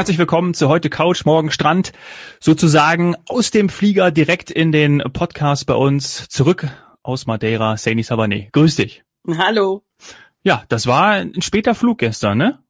herzlich willkommen zu heute Couch, morgen Strand. Sozusagen aus dem Flieger direkt in den Podcast bei uns zurück aus Madeira, Saini Savane. Grüß dich. Hallo. Ja, das war ein später Flug gestern, ne?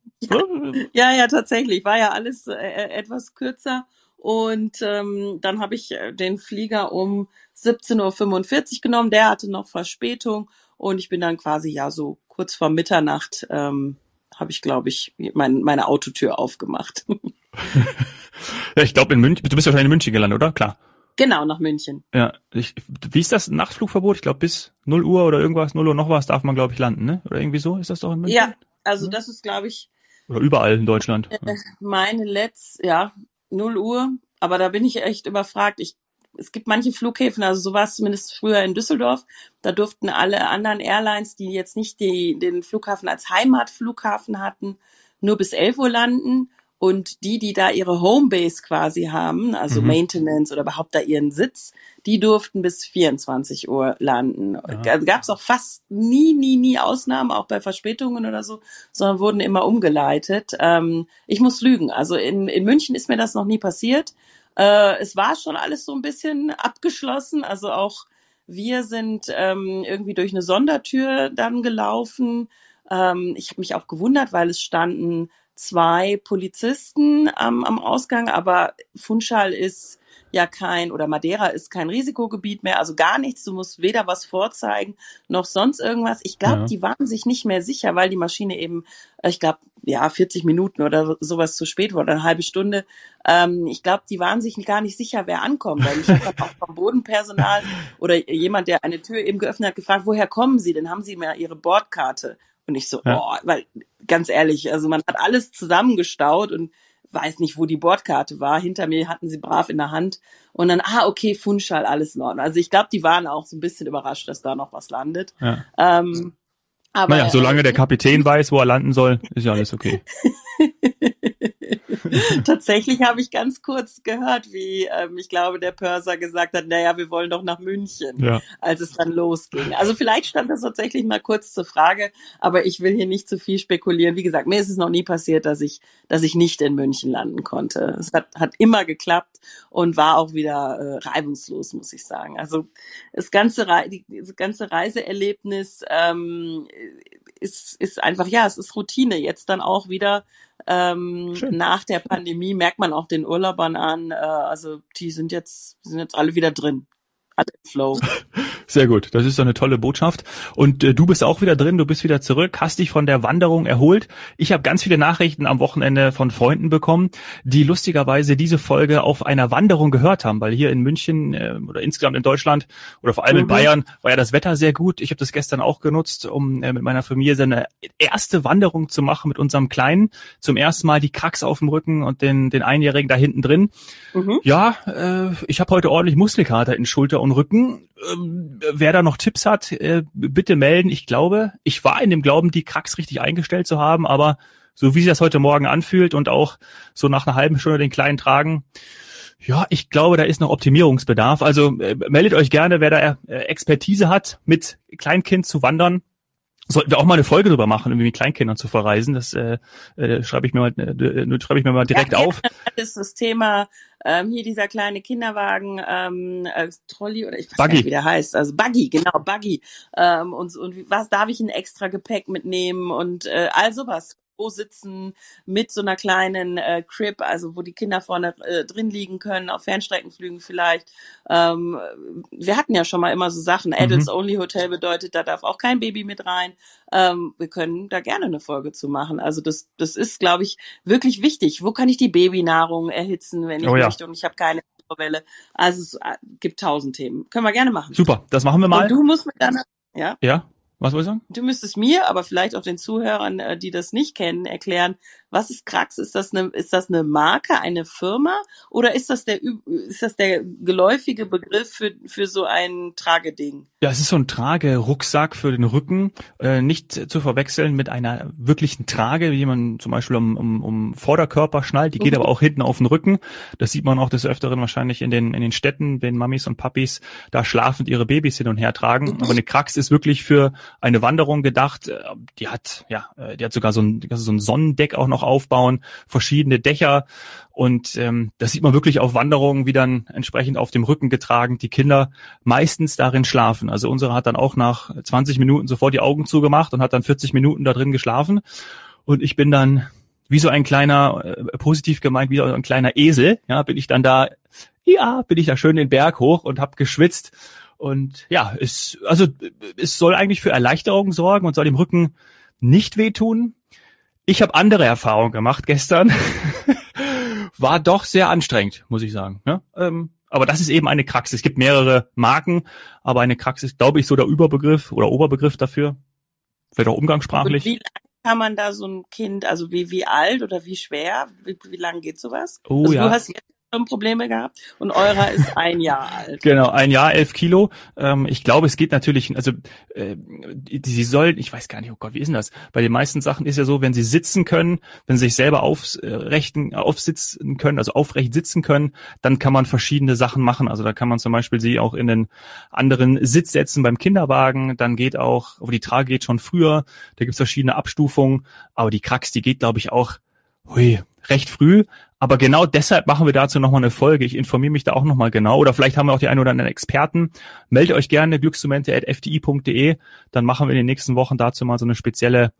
Ja, ja, tatsächlich. War ja alles äh, etwas kürzer. Und ähm, dann habe ich äh, den Flieger um 17.45 Uhr genommen. Der hatte noch Verspätung. Und ich bin dann quasi ja so kurz vor Mitternacht ähm, habe ich, glaube ich, mein, meine Autotür aufgemacht. ja, ich glaube in München, du bist wahrscheinlich in München gelandet, oder? Klar. Genau, nach München. Ja, ich, wie ist das Nachtflugverbot? Ich glaube bis 0 Uhr oder irgendwas, 0 Uhr noch was darf man, glaube ich, landen, ne? Oder irgendwie so? Ist das doch in München? Ja, also das ist, glaube ich. Oder überall in Deutschland. Äh, meine letzte, ja, 0 Uhr. Aber da bin ich echt überfragt. Ich es gibt manche Flughäfen, also so war es zumindest früher in Düsseldorf, da durften alle anderen Airlines, die jetzt nicht die, den Flughafen als Heimatflughafen hatten, nur bis 11 Uhr landen. Und die, die da ihre Homebase quasi haben, also mhm. Maintenance oder überhaupt da ihren Sitz, die durften bis 24 Uhr landen. Ja. Gab es auch fast nie, nie, nie Ausnahmen, auch bei Verspätungen oder so, sondern wurden immer umgeleitet. Ähm, ich muss lügen. Also in, in München ist mir das noch nie passiert. Äh, es war schon alles so ein bisschen abgeschlossen. Also auch wir sind ähm, irgendwie durch eine Sondertür dann gelaufen. Ähm, ich habe mich auch gewundert, weil es standen zwei Polizisten am, am Ausgang, aber Funchal ist ja kein, oder Madeira ist kein Risikogebiet mehr, also gar nichts. Du musst weder was vorzeigen noch sonst irgendwas. Ich glaube, ja. die waren sich nicht mehr sicher, weil die Maschine eben, ich glaube, ja, 40 Minuten oder sowas zu spät war, oder eine halbe Stunde. Ähm, ich glaube, die waren sich gar nicht sicher, wer ankommt. Weil ich habe auch vom Bodenpersonal oder jemand, der eine Tür eben geöffnet hat, gefragt, woher kommen Sie denn? Haben Sie mir Ihre Bordkarte? Und ich so, ja. oh, weil ganz ehrlich, also man hat alles zusammengestaut und weiß nicht, wo die Bordkarte war. Hinter mir hatten sie brav in der Hand. Und dann, ah, okay, Funschall, alles in Ordnung. Also ich glaube, die waren auch so ein bisschen überrascht, dass da noch was landet. Ja. Ähm, aber, naja, solange der Kapitän weiß, wo er landen soll, ist ja alles okay. Tatsächlich habe ich ganz kurz gehört, wie ähm, ich glaube, der Pörser gesagt hat, naja, wir wollen doch nach München, ja. als es dann losging. Also vielleicht stand das tatsächlich mal kurz zur Frage, aber ich will hier nicht zu viel spekulieren. Wie gesagt, mir ist es noch nie passiert, dass ich, dass ich nicht in München landen konnte. Es hat, hat immer geklappt und war auch wieder äh, reibungslos, muss ich sagen. Also das ganze, Re die, das ganze Reiseerlebnis ähm, ist, ist einfach, ja, es ist Routine. Jetzt dann auch wieder ähm, nach der Pandemie merkt man auch den Urlaubern an. Äh, also die sind jetzt, sind jetzt alle wieder drin. Alle im Flow. Sehr gut, das ist doch eine tolle Botschaft. Und äh, du bist auch wieder drin, du bist wieder zurück, hast dich von der Wanderung erholt. Ich habe ganz viele Nachrichten am Wochenende von Freunden bekommen, die lustigerweise diese Folge auf einer Wanderung gehört haben, weil hier in München äh, oder insgesamt in Deutschland oder vor allem mhm. in Bayern war ja das Wetter sehr gut. Ich habe das gestern auch genutzt, um äh, mit meiner Familie seine erste Wanderung zu machen mit unserem Kleinen. Zum ersten Mal die Krax auf dem Rücken und den, den Einjährigen da hinten drin. Mhm. Ja, äh, ich habe heute ordentlich Muskelkater in Schulter und Rücken. Ähm, wer da noch Tipps hat, äh, bitte melden. Ich glaube, ich war in dem Glauben, die Krax richtig eingestellt zu haben, aber so wie sich das heute Morgen anfühlt und auch so nach einer halben Stunde den kleinen tragen, ja, ich glaube, da ist noch Optimierungsbedarf. Also äh, meldet euch gerne, wer da äh, Expertise hat, mit Kleinkind zu wandern. Sollten wir auch mal eine Folge drüber machen, irgendwie mit Kleinkindern zu verreisen. Das äh, äh, schreibe ich mir mal, äh, schreibe ich mir mal direkt ja, auf. Das ist das Thema ähm, hier dieser kleine Kinderwagen, ähm, äh, Trolley oder ich weiß Buggy. nicht, wie der heißt. Also Buggy, genau, Buggy. Ähm, und, und was darf ich in extra Gepäck mitnehmen und äh, all sowas sitzen mit so einer kleinen äh, Crib, also wo die Kinder vorne äh, drin liegen können, auf Fernstreckenflügen vielleicht. Ähm, wir hatten ja schon mal immer so Sachen. Mhm. Adults Only Hotel bedeutet, da darf auch kein Baby mit rein. Ähm, wir können da gerne eine Folge zu machen. Also das, das ist, glaube ich, wirklich wichtig. Wo kann ich die Babynahrung erhitzen, wenn ich oh, ja. möchte und ich habe keine Welle. Also es äh, gibt tausend Themen. Können wir gerne machen. Super, das machen wir mal. Und du musst mit deiner, ja? Ja. Was soll ich sagen? Du müsstest mir, aber vielleicht auch den Zuhörern, äh, die das nicht kennen, erklären, was ist Krax? Ist das eine, ist das eine Marke, eine Firma oder ist das der, ist das der geläufige Begriff für, für so ein Trageding? Ja, es ist so ein Tragerucksack für den Rücken, äh, nicht zu verwechseln mit einer wirklichen Trage, wie man zum Beispiel um, um, um Vorderkörper schnallt. Die geht mhm. aber auch hinten auf den Rücken. Das sieht man auch des Öfteren wahrscheinlich in den, in den Städten, wenn Mamis und Papis da schlafend ihre Babys hin und her tragen. Mhm. Aber eine Krax ist wirklich für eine Wanderung gedacht. Äh, die hat, ja, äh, die hat sogar so ein, so ein Sonnendeck auch noch aufbauen, verschiedene Dächer. Und ähm, das sieht man wirklich auf Wanderungen, wie dann entsprechend auf dem Rücken getragen die Kinder meistens darin schlafen. Also unsere hat dann auch nach 20 Minuten sofort die Augen zugemacht und hat dann 40 Minuten da drin geschlafen. Und ich bin dann wie so ein kleiner, äh, positiv gemeint, wie so ein kleiner Esel, ja, bin ich dann da, ja, bin ich da schön den Berg hoch und habe geschwitzt. Und ja, es, also es soll eigentlich für Erleichterung sorgen und soll dem Rücken nicht wehtun. Ich habe andere Erfahrungen gemacht gestern. War doch sehr anstrengend, muss ich sagen. Ja, ähm, aber das ist eben eine Krax. Es gibt mehrere Marken, aber eine Krax ist, glaube ich, so der Überbegriff oder Oberbegriff dafür. Vielleicht auch umgangssprachlich. Und wie kann man da so ein Kind, also wie, wie alt oder wie schwer, wie, wie lang geht sowas? Oh also ja. Du hast jetzt Probleme gehabt und eurer ist ein Jahr alt. Genau, ein Jahr, elf Kilo. Ähm, ich glaube, es geht natürlich, also äh, die, sie sollen, ich weiß gar nicht, oh Gott, wie ist denn das? Bei den meisten Sachen ist ja so, wenn sie sitzen können, wenn sie sich selber aufrechten, aufsitzen können, also aufrecht sitzen können, dann kann man verschiedene Sachen machen. Also da kann man zum Beispiel sie auch in den anderen Sitz setzen beim Kinderwagen. Dann geht auch, aber die Trage geht schon früher. Da gibt's verschiedene Abstufungen. Aber die Krax, die geht, glaube ich, auch hui, recht früh. Aber genau deshalb machen wir dazu nochmal eine Folge. Ich informiere mich da auch nochmal genau. Oder vielleicht haben wir auch die einen oder anderen Experten. Meldet euch gerne glücksmomente.fdi.de. Dann machen wir in den nächsten Wochen dazu mal so eine spezielle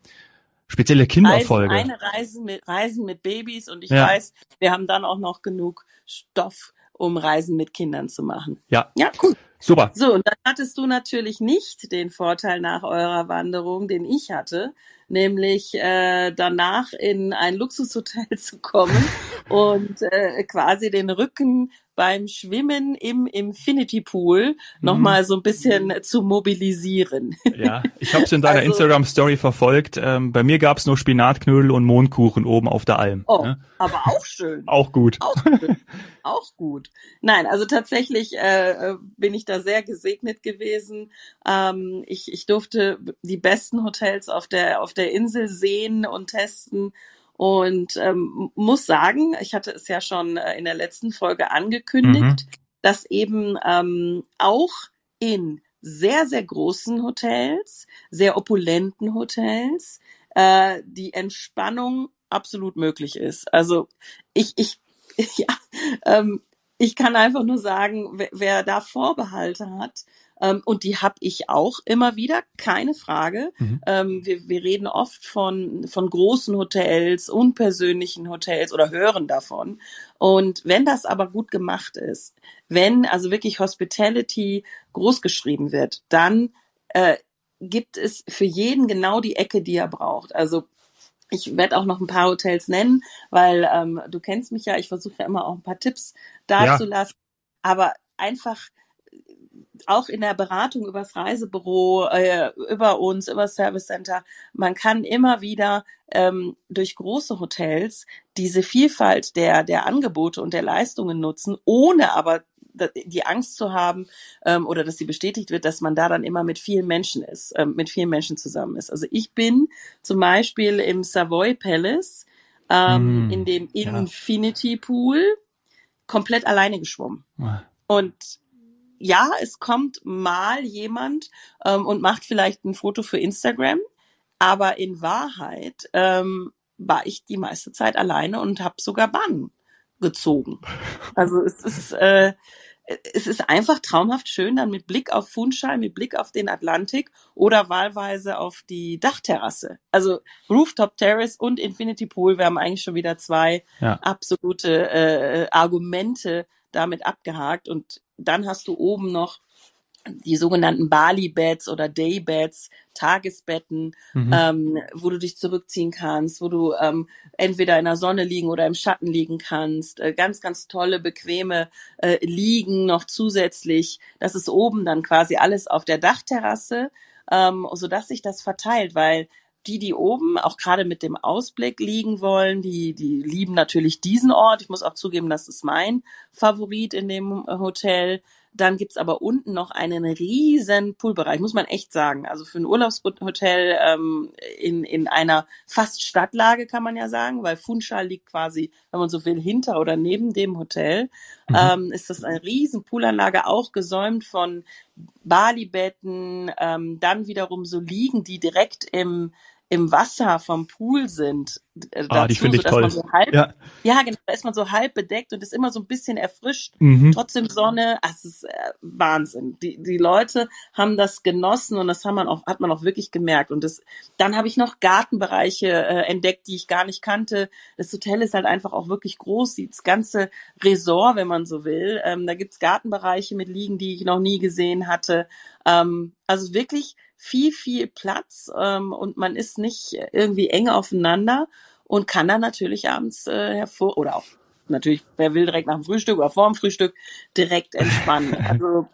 spezielle Kinderfolge. Eine, eine Reisen mit Reisen mit Babys und ich Ja. weiß, wir haben dann auch noch genug Stoff, um Reisen mit Kindern zu machen. Ja, Ja, cool. super. So, und dann hattest du natürlich nicht den Vorteil nach eurer Wanderung, den ich hatte, nämlich äh, danach in ein Luxushotel zu kommen und äh, quasi den Rücken beim Schwimmen im Infinity Pool nochmal so ein bisschen zu mobilisieren. Ja, ich habe es in deiner Also- Instagram Story verfolgt. Ähm, bei mir gab's nur Spinatknödel und Mondkuchen oben auf der Alm. Oh, Ne? aber auch schön. Auch gut. Auch gut. auch gut. Nein, also tatsächlich äh, äh, bin ich da sehr gesegnet gewesen. Ähm, ich, ich durfte die besten Hotels auf der auf der Insel sehen und testen und ähm, muss sagen, ich hatte es ja schon äh, in der letzten Folge angekündigt, dass eben ähm, auch in sehr, sehr großen Hotels, sehr opulenten Hotels, äh, die Entspannung absolut möglich ist. Also ich, ich, ja, ähm, ich kann einfach nur sagen, wer, wer da Vorbehalte hat, ähm, und die habe ich auch immer wieder, keine Frage. Mhm. Ähm, wir, wir reden oft von, von großen Hotels, unpersönlichen Hotels oder hören davon. Und wenn das aber gut gemacht ist, wenn also wirklich Hospitality groß geschrieben wird, dann äh, gibt es für jeden genau die Ecke, die er braucht. Also ich werde auch noch ein paar Hotels nennen, weil ähm, du kennst mich ja, ich versuche ja immer auch ein paar Tipps dazulassen. Aber einfach auch in der Beratung übers Reisebüro, äh, über uns, über das Service Center, man kann immer wieder ähm, durch große Hotels diese Vielfalt der, der Angebote und der Leistungen nutzen, ohne aber die Angst zu haben ähm, oder dass sie bestätigt wird, dass man da dann immer mit vielen Menschen ist, ähm, mit vielen Menschen zusammen ist. Also ich bin zum Beispiel im Savoy Palace, ähm, Mm, in dem ja. Infinity Pool, komplett alleine geschwommen. Ah, Und ja, es kommt mal jemand ähm, und macht vielleicht ein Foto für Instagram, aber in Wahrheit ähm, war ich die meiste Zeit alleine und habe sogar Bahn gezogen. Also es ist äh, es ist einfach traumhaft schön, dann mit Blick auf Funchal, mit Blick auf den Atlantik oder wahlweise auf die Dachterrasse. Also Rooftop Terrace und Infinity Pool, wir haben eigentlich schon wieder zwei Ja. absolute äh, Argumente damit abgehakt und dann hast du oben noch die sogenannten Bali-Beds oder Day-Beds, Tagesbetten, Mhm. ähm, wo du dich zurückziehen kannst, wo du ähm, entweder in der Sonne liegen oder im Schatten liegen kannst. Äh, ganz, ganz tolle, bequeme äh, Liegen noch zusätzlich. Das ist oben dann quasi alles auf der Dachterrasse, ähm, sodass sich das verteilt, weil die, die oben auch gerade mit dem Ausblick liegen wollen, die, die lieben natürlich diesen Ort. Ich muss auch zugeben, das ist mein Favorit in dem Hotel. Dann gibt's aber unten noch einen riesen Poolbereich, muss man echt sagen. Also für ein Urlaubshotel ähm, in, in einer fast Stadtlage kann man ja sagen, weil Funchal liegt quasi, wenn man so will, hinter oder neben dem Hotel. Mhm. Ähm, ist das eine riesen Poolanlage, auch gesäumt von Balibetten, ähm, dann wiederum so liegen, die direkt im im Wasser vom Pool sind. Äh, ah, die finde ich so, toll. So halb, ja. ja, genau, da ist man so halb bedeckt und ist immer so ein bisschen erfrischt. Mhm. Trotzdem Sonne, ach, es ist äh, Wahnsinn. Die, die Leute haben das genossen und das haben man auch, hat man auch wirklich gemerkt. Und das, dann habe ich noch Gartenbereiche äh, entdeckt, die ich gar nicht kannte. Das Hotel ist halt einfach auch wirklich groß, das ganze Resort, wenn man so will. Ähm, da gibt's Gartenbereiche mit Liegen, die ich noch nie gesehen hatte. Ähm, also wirklich viel, viel Platz ähm, und man ist nicht irgendwie eng aufeinander und kann dann natürlich abends äh, hervor oder auch natürlich, wer will direkt nach dem Frühstück oder vor dem Frühstück direkt entspannen. Also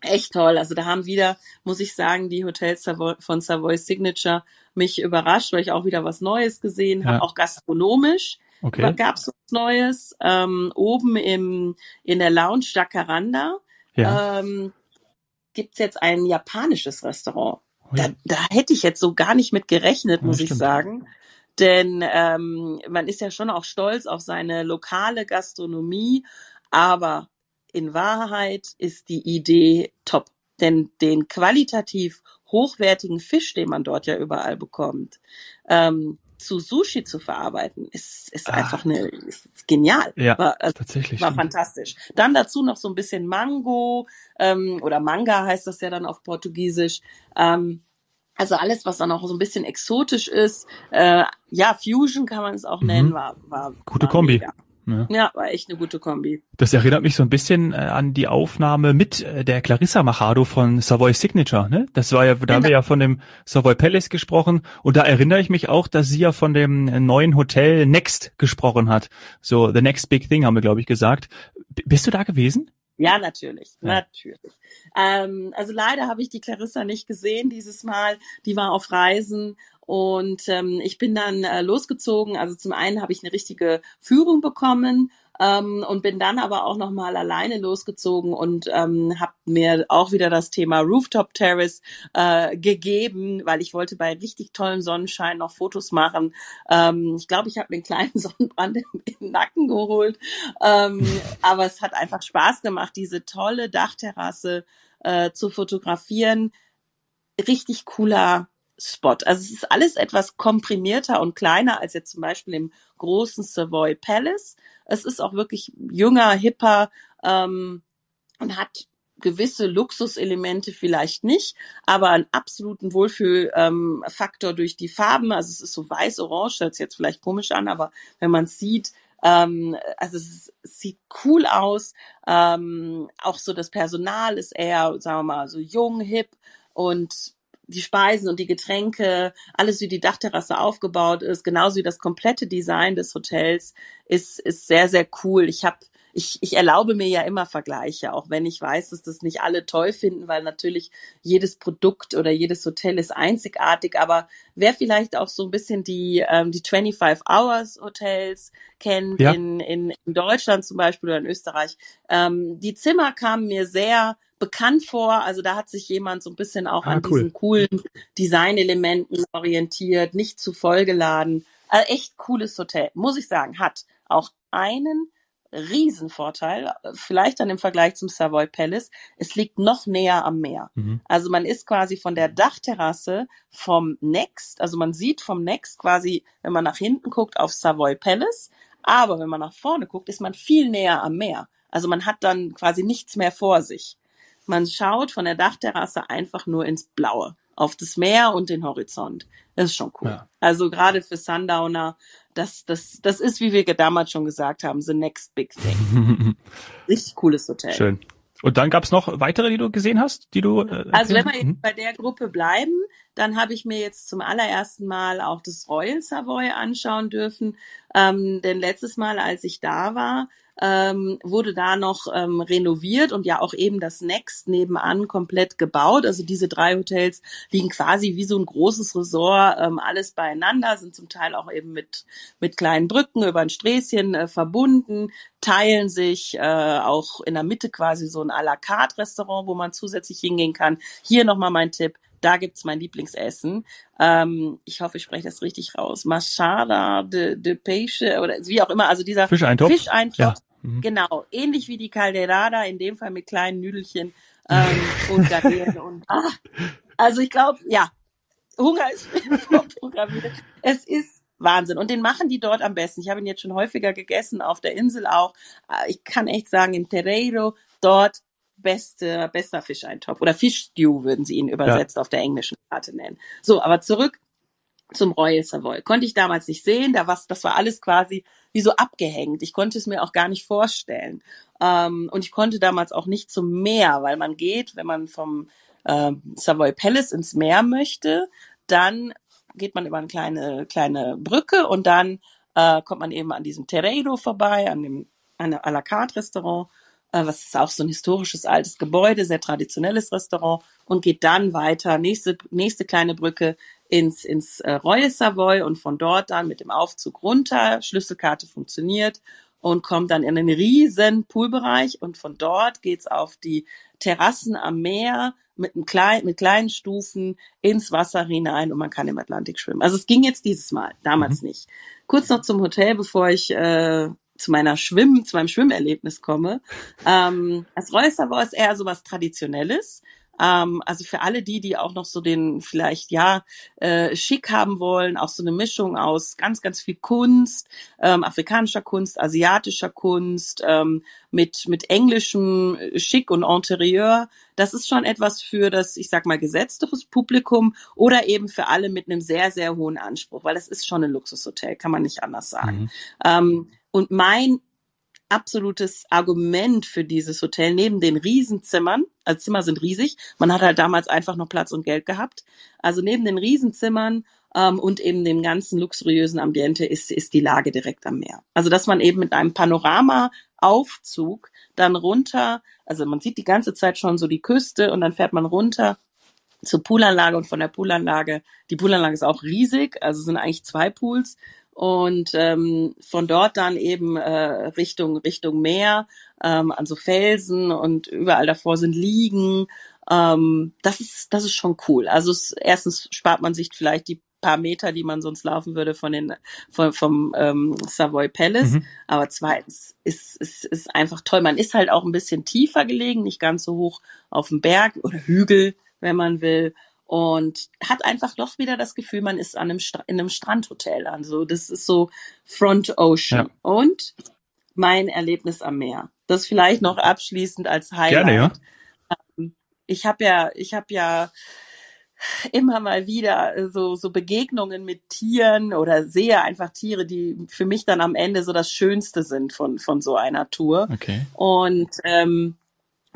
echt toll. Also da haben wieder, muss ich sagen, die Hotels von Savoy Signature mich überrascht, weil ich auch wieder was Neues gesehen habe, ja. auch gastronomisch. Okay. Gab es was Neues. Ähm, oben im, in der Lounge Jacaranda. Ja. Ähm, gibt's jetzt ein japanisches Restaurant. Oh ja. da, da hätte ich jetzt so gar nicht mit gerechnet, muss ja, ich sagen. Denn ähm, man ist ja schon auch stolz auf seine lokale Gastronomie, aber in Wahrheit ist die Idee top. Denn den qualitativ hochwertigen Fisch, den man dort ja überall bekommt, ähm, zu Sushi zu verarbeiten, ist, ist ah. einfach eine, ist genial. Ja, war, also, tatsächlich. War fantastisch. Dann dazu noch so ein bisschen Mango, ähm, oder Manga heißt das ja dann auf Portugiesisch. Ähm, also alles, was dann auch so ein bisschen exotisch ist, äh, ja, Fusion kann man es auch nennen, mhm. war, war gute war Kombi. Mega. Ja. ja, war echt eine gute Kombi. Das erinnert mich so ein bisschen äh, an die Aufnahme mit äh, der Clarissa Machado von Savoy Signature. Ne? Das war ja, da genau. haben wir ja von dem Savoy Palace gesprochen und da erinnere ich mich auch, dass sie ja von dem neuen Hotel Next gesprochen hat. So The Next Big Thing haben wir, glaube ich, gesagt. B bist du da gewesen? Ja, natürlich, ja. natürlich. Ähm, also leider habe ich die Clarissa nicht gesehen dieses Mal. Die war auf Reisen und ähm, ich bin dann äh, losgezogen. Also zum einen habe ich eine richtige Führung bekommen ähm, und bin dann aber auch noch mal alleine losgezogen und ähm, habe mir auch wieder das Thema Rooftop Terrace äh, gegeben, weil ich wollte bei richtig tollem Sonnenschein noch Fotos machen. Ähm, ich glaube, ich habe mir einen kleinen Sonnenbrand im, im Nacken geholt, ähm, aber es hat einfach Spaß gemacht, diese tolle Dachterrasse äh, zu fotografieren. Richtig cooler Spot. Also es ist alles etwas komprimierter und kleiner als jetzt zum Beispiel im großen Savoy Palace. Es ist auch wirklich jünger, hipper ähm, und hat gewisse Luxuselemente vielleicht nicht, aber einen absoluten Wohlfühlfaktor ähm, durch die Farben. Also es ist so weiß-orange, hört sich jetzt vielleicht komisch an, aber wenn man sieht, ähm, also es, es, sieht cool aus. Ähm, auch so das Personal ist eher, sagen wir mal, so jung, hip und die Speisen und die Getränke, alles wie die Dachterrasse aufgebaut ist, genauso wie das komplette Design des Hotels ist, ist sehr, sehr cool. Ich habe ich, ich erlaube mir ja immer Vergleiche, auch wenn ich weiß, dass das nicht alle toll finden, weil natürlich jedes Produkt oder jedes Hotel ist einzigartig. Aber wer vielleicht auch so ein bisschen die, ähm, die 25 Hours Hotels kennt, ja. in, in, in Deutschland zum Beispiel oder in Österreich, ähm, die Zimmer kamen mir sehr bekannt vor. Also da hat sich jemand so ein bisschen auch ah, an cool. diesen coolen Designelementen orientiert, nicht zu vollgeladen. Also echt cooles Hotel, muss ich sagen. Hat auch einen Riesenvorteil, vielleicht dann im Vergleich zum Savoy Palace. Es liegt noch näher am Meer. Mhm. Also man ist quasi von der Dachterrasse vom Next, also man sieht vom Next quasi, wenn man nach hinten guckt, auf Savoy Palace. Aber wenn man nach vorne guckt, ist man viel näher am Meer. Also man hat dann quasi nichts mehr vor sich. Man schaut von der Dachterrasse einfach nur ins Blaue, auf das Meer und den Horizont. Das ist schon cool. Ja. Also gerade für Sundowner, das, das, das ist, wie wir damals schon gesagt haben, the next big thing. Richtig cooles Hotel. Schön. Und dann gab's noch weitere, die du gesehen hast, die du. Äh, also wenn wir jetzt bei der Gruppe bleiben, Dann habe ich mir jetzt zum allerersten Mal auch das Royal Savoy anschauen dürfen. Ähm, denn letztes Mal, als ich da war, ähm, wurde da noch ähm, renoviert und ja auch eben das Next nebenan komplett gebaut. Also diese drei Hotels liegen quasi wie so ein großes Resort, ähm, alles beieinander, sind zum Teil auch eben mit, mit kleinen Brücken über ein Sträßchen äh, verbunden, teilen sich äh, auch in der Mitte quasi so ein à la carte Restaurant, wo man zusätzlich hingehen kann. Hier nochmal mein Tipp. Da gibt's mein Lieblingsessen. Ähm, ich hoffe, ich spreche das richtig raus. Machada de, de Peixe oder wie auch immer. Also dieser Fischeintopf. Fischeintopf Ja. Mhm. Genau, ähnlich wie die Calderada, in dem Fall mit kleinen Nüdelchen ähm, und Garnelen und ah, also ich glaube, ja, Hunger ist vorprogrammiert. Es ist Wahnsinn. Und den machen die dort am besten. Ich habe ihn jetzt schon häufiger gegessen, auf der Insel auch. Äh, Ich kann echt sagen, in Terreiro, dort beste, bester Fischeintopf. Oder Fischstew würden sie ihn übersetzt auf der englischen Karte nennen. So, aber zurück zum Royal Savoy. Konnte ich damals nicht sehen, da was, das war alles quasi wie so abgehängt. Ich konnte es mir auch gar nicht vorstellen. Ähm, und ich konnte damals auch nicht zum Meer, weil man geht, wenn man vom ähm, Savoy Palace ins Meer möchte, dann geht man über eine kleine, kleine Brücke und dann äh, kommt man eben an diesem Terreiro vorbei, an dem an einem à la carte Restaurant, äh, was ist auch so ein historisches altes Gebäude, sehr traditionelles Restaurant und geht dann weiter, nächste, nächste kleine Brücke ins, ins äh, Royal Savoy und von dort dann mit dem Aufzug runter, Schlüsselkarte funktioniert und kommt dann in einen riesen Poolbereich und von dort geht's auf die Terrassen am Meer mit, einem klein, mit kleinen Stufen ins Wasser hinein und man kann im Atlantik schwimmen. Also es ging jetzt dieses Mal, damals nicht. Kurz noch zum Hotel, bevor ich äh, zu meiner Schwimm, zu meinem Schwimmerlebnis komme. Ähm, das Royal Savoy ist eher so was Traditionelles. Ähm, also für alle die, die auch noch so den vielleicht ja äh, schick haben wollen, auch so eine Mischung aus ganz, ganz viel Kunst, ähm, afrikanischer Kunst, asiatischer Kunst, ähm, mit mit englischem Schick und Interieur. Das ist schon etwas für das, ich sag mal, gesetzteres Publikum oder eben für alle mit einem sehr, sehr hohen Anspruch, weil das ist schon ein Luxushotel, kann man nicht anders sagen. Mhm. Ähm, und mein absolutes Argument für dieses Hotel neben den Riesenzimmern, also Zimmer sind riesig, man hat halt damals einfach noch Platz und Geld gehabt. Also neben den Riesenzimmern ähm, und eben dem ganzen luxuriösen Ambiente ist, ist die Lage direkt am Meer. Also dass man eben mit einem Panorama-Aufzug dann runter, also man sieht die ganze Zeit schon so die Küste und dann fährt man runter zur Poolanlage und von der Poolanlage, die Poolanlage ist auch riesig, also sind eigentlich zwei Pools und ähm, von dort dann eben äh, Richtung Richtung Meer, ähm, an so Felsen und überall davor sind Liegen. Ähm, das ist das ist schon cool. Also es, erstens spart man sich vielleicht die paar Meter, die man sonst laufen würde von den von, vom ähm, Savoy Palace. Mhm. Aber zweitens ist ist ist einfach toll. Man ist halt auch ein bisschen tiefer gelegen, nicht ganz so hoch auf dem Berg oder Hügel, wenn man will und hat einfach doch wieder das Gefühl, man ist an einem in einem Strandhotel. Also das ist so Front Ocean. Ja. Und mein Erlebnis am Meer. Das vielleicht noch abschließend als Highlight. Gerne, ja. Ich habe ja, ich habe ja immer mal wieder so so Begegnungen mit Tieren oder sehe einfach Tiere, die für mich dann am Ende so das Schönste sind von von so einer Tour. Okay. Und ähm,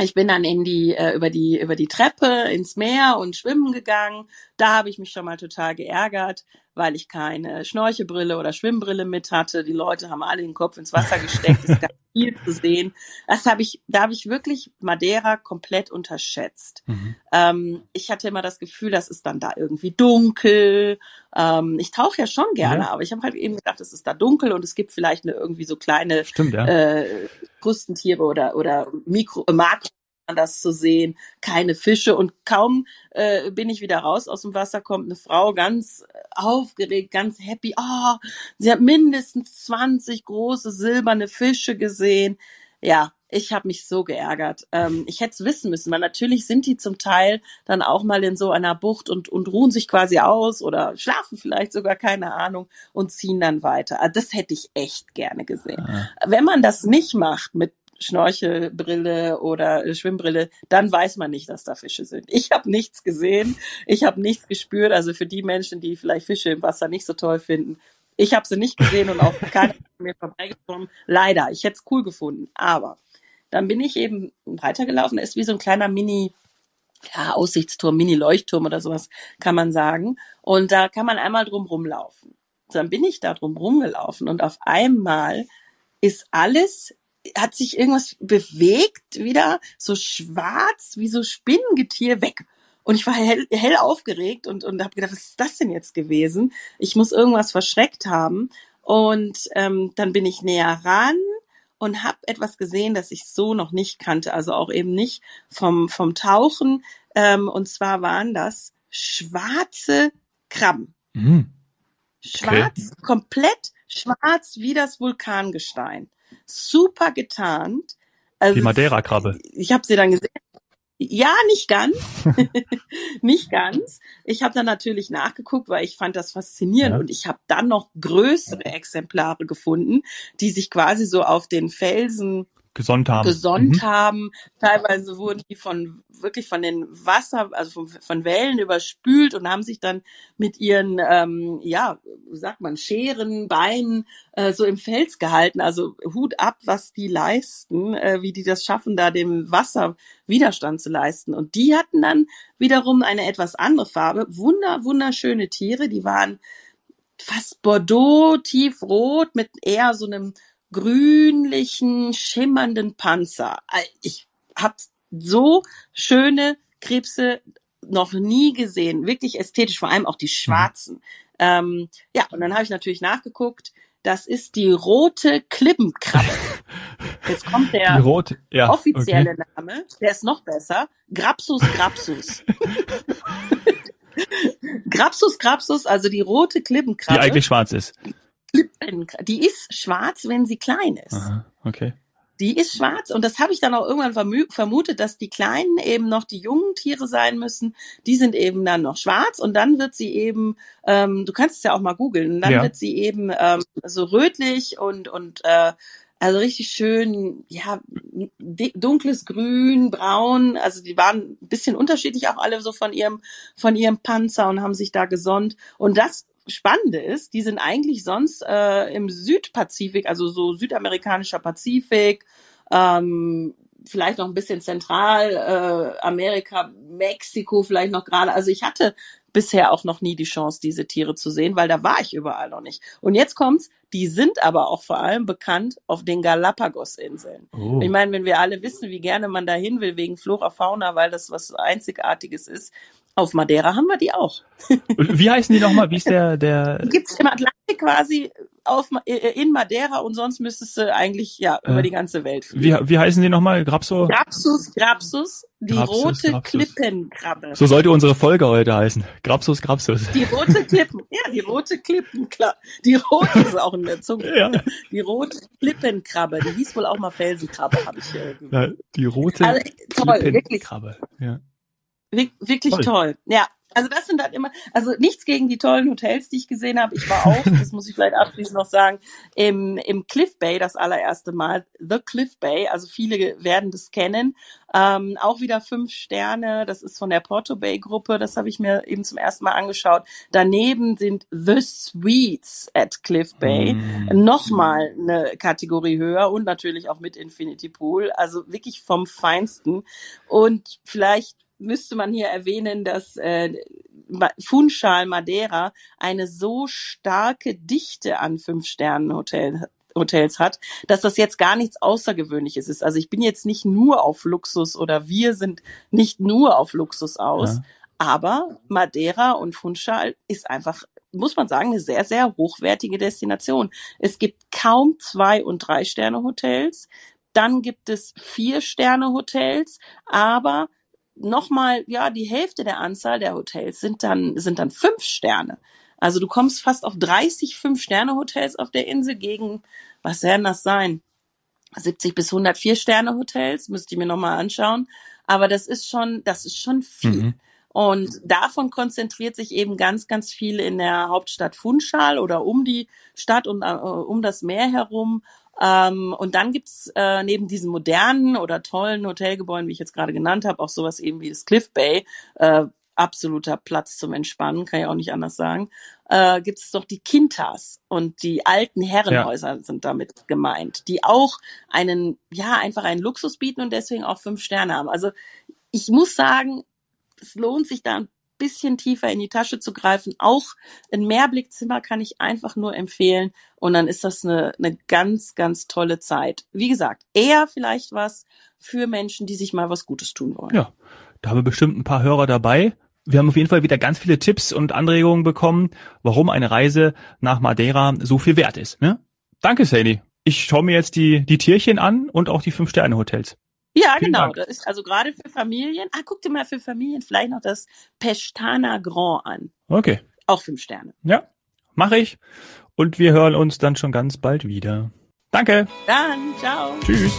ich bin dann in die äh, über die über die Treppe ins Meer und schwimmen gegangen. Da habe ich mich schon mal total geärgert, weil ich keine Schnorchelbrille oder Schwimmbrille mit hatte. Die Leute haben alle den Kopf ins Wasser gesteckt. Es gab viel zu sehen. Das habe ich, da habe ich wirklich Madeira komplett unterschätzt. Mhm. Ähm, ich hatte immer das Gefühl, das ist dann da irgendwie dunkel. Ähm, ich tauche ja schon gerne, Ja. aber ich habe halt eben gedacht, es ist da dunkel und es gibt vielleicht eine irgendwie so kleine Stimmt, ja. äh, Krustentiere oder oder Mikro äh, Makro das zu sehen, keine Fische und kaum äh, bin ich wieder raus aus dem Wasser, kommt eine Frau ganz äh, aufgeregt, ganz happy. Oh, sie hat mindestens 20 große silberne Fische gesehen. Ja, ich habe mich so geärgert. Ähm, ich hätte es wissen müssen, weil natürlich sind die zum Teil dann auch mal in so einer Bucht und, und ruhen sich quasi aus oder schlafen vielleicht sogar, keine Ahnung, und ziehen dann weiter. Also das hätte ich echt gerne gesehen. Ah. Wenn man das nicht macht mit Schnorchelbrille oder Schwimmbrille, dann weiß man nicht, dass da Fische sind. Ich habe nichts gesehen, ich habe nichts gespürt. Also für die Menschen, die vielleicht Fische im Wasser nicht so toll finden, ich habe sie nicht gesehen und auch keiner mir vorbeigekommen. Leider, ich hätte es cool gefunden. Aber dann bin ich eben weitergelaufen. Ist wie so ein kleiner Mini ja, Aussichtsturm, Mini-Leuchtturm oder sowas kann man sagen. Und da kann man einmal drum rumlaufen. Dann bin ich da drum rumgelaufen und auf einmal ist alles, hat sich irgendwas bewegt wieder, so schwarz wie so Spinnengetier weg. Und ich war hell, hell aufgeregt und, und habe gedacht, was ist das denn jetzt gewesen? Ich muss irgendwas verschreckt haben. Und ähm, dann bin ich näher ran und habe etwas gesehen, das ich so noch nicht kannte, also auch eben nicht vom, vom Tauchen. Ähm, und zwar waren das schwarze Krabben. Mhm. Schwarz, okay. komplett schwarz wie das Vulkangestein. Super getarnt. Also, Die Madeira-Krabbe. Ich habe sie dann gesehen. Ja, nicht ganz. nicht ganz. Ich habe dann natürlich nachgeguckt, weil ich fand das faszinierend ja. und ich habe dann noch größere Exemplare gefunden, die sich quasi so auf den Felsen gesonnt haben. Gesonnt mhm. haben. Teilweise wurden die von wirklich von den Wasser, also von, von Wellen überspült und haben sich dann mit ihren, ähm, ja, sagt man, Scheren, Beinen äh, so im Fels gehalten. Also Hut ab, was die leisten, äh, wie die das schaffen, da dem Wasser Widerstand zu leisten. Und die hatten dann wiederum eine etwas andere Farbe. Wunder, wunderschöne Tiere, die waren fast Bordeaux, tiefrot mit eher so einem grünlichen, schimmernden Panzer. Ich habe so schöne Krebse noch nie gesehen, wirklich ästhetisch, vor allem auch die schwarzen. Mhm. Ähm, ja, und dann habe ich natürlich nachgeguckt. Das ist die rote Klippenkrabbe. Jetzt kommt der rote, ja, offizielle okay. Name, der ist noch besser. Grapsus grapsus. grapsus grapsus, also die rote Klippenkrabbe. Die eigentlich schwarz ist. Die ist schwarz, wenn sie klein ist. Aha, okay. Die ist schwarz und das habe ich dann auch irgendwann vermutet, dass die Kleinen eben noch die jungen Tiere sein müssen. Die sind eben dann noch schwarz und dann wird sie eben, ähm, du kannst es ja auch mal googeln, dann ja. wird sie eben ähm, so rötlich und und äh, also richtig schön, ja, dunkles Grün, Braun. Also die waren ein bisschen unterschiedlich auch alle so von ihrem, von ihrem Panzer und haben sich da gesonnt. Und das Spannende ist, die sind eigentlich sonst äh, im Südpazifik, also so südamerikanischer Pazifik, ähm, vielleicht noch ein bisschen Zentralamerika, äh, Mexiko vielleicht noch gerade. Also ich hatte bisher auch noch nie die Chance, diese Tiere zu sehen, weil da war ich überall noch nicht. Und jetzt kommt's, die sind aber auch vor allem bekannt auf den Galapagos-Inseln. Oh. Ich meine, wenn wir alle wissen, wie gerne man da hin will wegen Flora, Fauna, weil das was Einzigartiges ist, auf Madeira haben wir die auch. Wie heißen die nochmal? Wie ist der, der? Gibt's im Atlantik quasi auf, äh, in Madeira und sonst müsstest du eigentlich, ja, äh, über die ganze Welt fliegen. Wie, wie heißen die nochmal? Grapso? Grapsus, Grapsus, die Grapsus, rote Grapsus. Klippenkrabbe. So sollte unsere Folge heute heißen. Grapsus, Grapsus. Die rote Klippen, ja, die rote Klippenkrabbe. Die rote ist auch in der Zunge. ja. Die rote Klippenkrabbe, die hieß wohl auch mal Felsenkrabbe, habe ich äh, ja, Die rote also, toll, Klippenkrabbe. Ja. Wirklich toll. toll. Ja, also das sind halt immer, also nichts gegen die tollen Hotels, die ich gesehen habe. Ich war auch, das muss ich vielleicht abschließend noch sagen, im, im Cliff Bay das allererste Mal. The Cliff Bay, also viele werden das kennen. Ähm, auch wieder fünf Sterne, das ist von der Porto Bay Gruppe, das habe ich mir eben zum ersten Mal angeschaut. Daneben sind The Suites at Cliff Bay, mm. nochmal eine Kategorie höher und natürlich auch mit Infinity Pool, also wirklich vom Feinsten. Und vielleicht müsste man hier erwähnen, dass äh, Funchal Madeira eine so starke Dichte an Fünf-Sternen-Hotels Hotels hat, dass das jetzt gar nichts Außergewöhnliches ist. Also ich bin jetzt nicht nur auf Luxus oder wir sind nicht nur auf Luxus aus, ja. aber Madeira und Funchal ist einfach muss man sagen, eine sehr, sehr hochwertige Destination. Es gibt kaum zwei- und drei Sterne Hotels. Dann gibt es vier Sterne Hotels, aber nochmal, ja, die Hälfte der Anzahl der Hotels sind dann, sind dann fünf Sterne. Also du kommst fast auf 30 Fünf-Sterne-Hotels auf der Insel gegen, was werden das sein? 70 bis 104 Sterne-Hotels, müsste ich mir nochmal anschauen. Aber das ist schon, das ist schon viel. Mhm. Und davon konzentriert sich eben ganz, ganz viel in der Hauptstadt Funchal oder um die Stadt und uh, um das Meer herum. Ähm, und dann gibt's äh, neben diesen modernen oder tollen Hotelgebäuden, wie ich jetzt gerade genannt habe, auch sowas eben wie das Cliff Bay, äh, absoluter Platz zum Entspannen, kann ich auch nicht anders sagen, äh, gibt es doch die Quintas und die alten Herrenhäuser ja. sind damit gemeint, die auch einen, ja, einfach einen Luxus bieten und deswegen auch fünf Sterne haben. Also ich muss sagen, es lohnt sich da ein bisschen tiefer in die Tasche zu greifen. Auch ein Mehrblickzimmer kann ich einfach nur empfehlen. Und dann ist das eine, eine ganz, ganz tolle Zeit. Wie gesagt, eher vielleicht was für Menschen, die sich mal was Gutes tun wollen. Ja, da haben wir bestimmt ein paar Hörer dabei. Wir haben auf jeden Fall wieder ganz viele Tipps und Anregungen bekommen, warum eine Reise nach Madeira so viel wert ist. Ne? Danke, Sadie. Ich schaue mir jetzt die, die Tierchen an und auch die Fünf-Sterne-Hotels. Ja, Vielen genau. Dank. Das ist also gerade für Familien. Ah, guck dir mal für Familien vielleicht noch das Pestana Grand an. Okay. Auch fünf Sterne. Ja, mache ich. Und wir hören uns dann schon ganz bald wieder. Danke. Dann, ciao. Tschüss.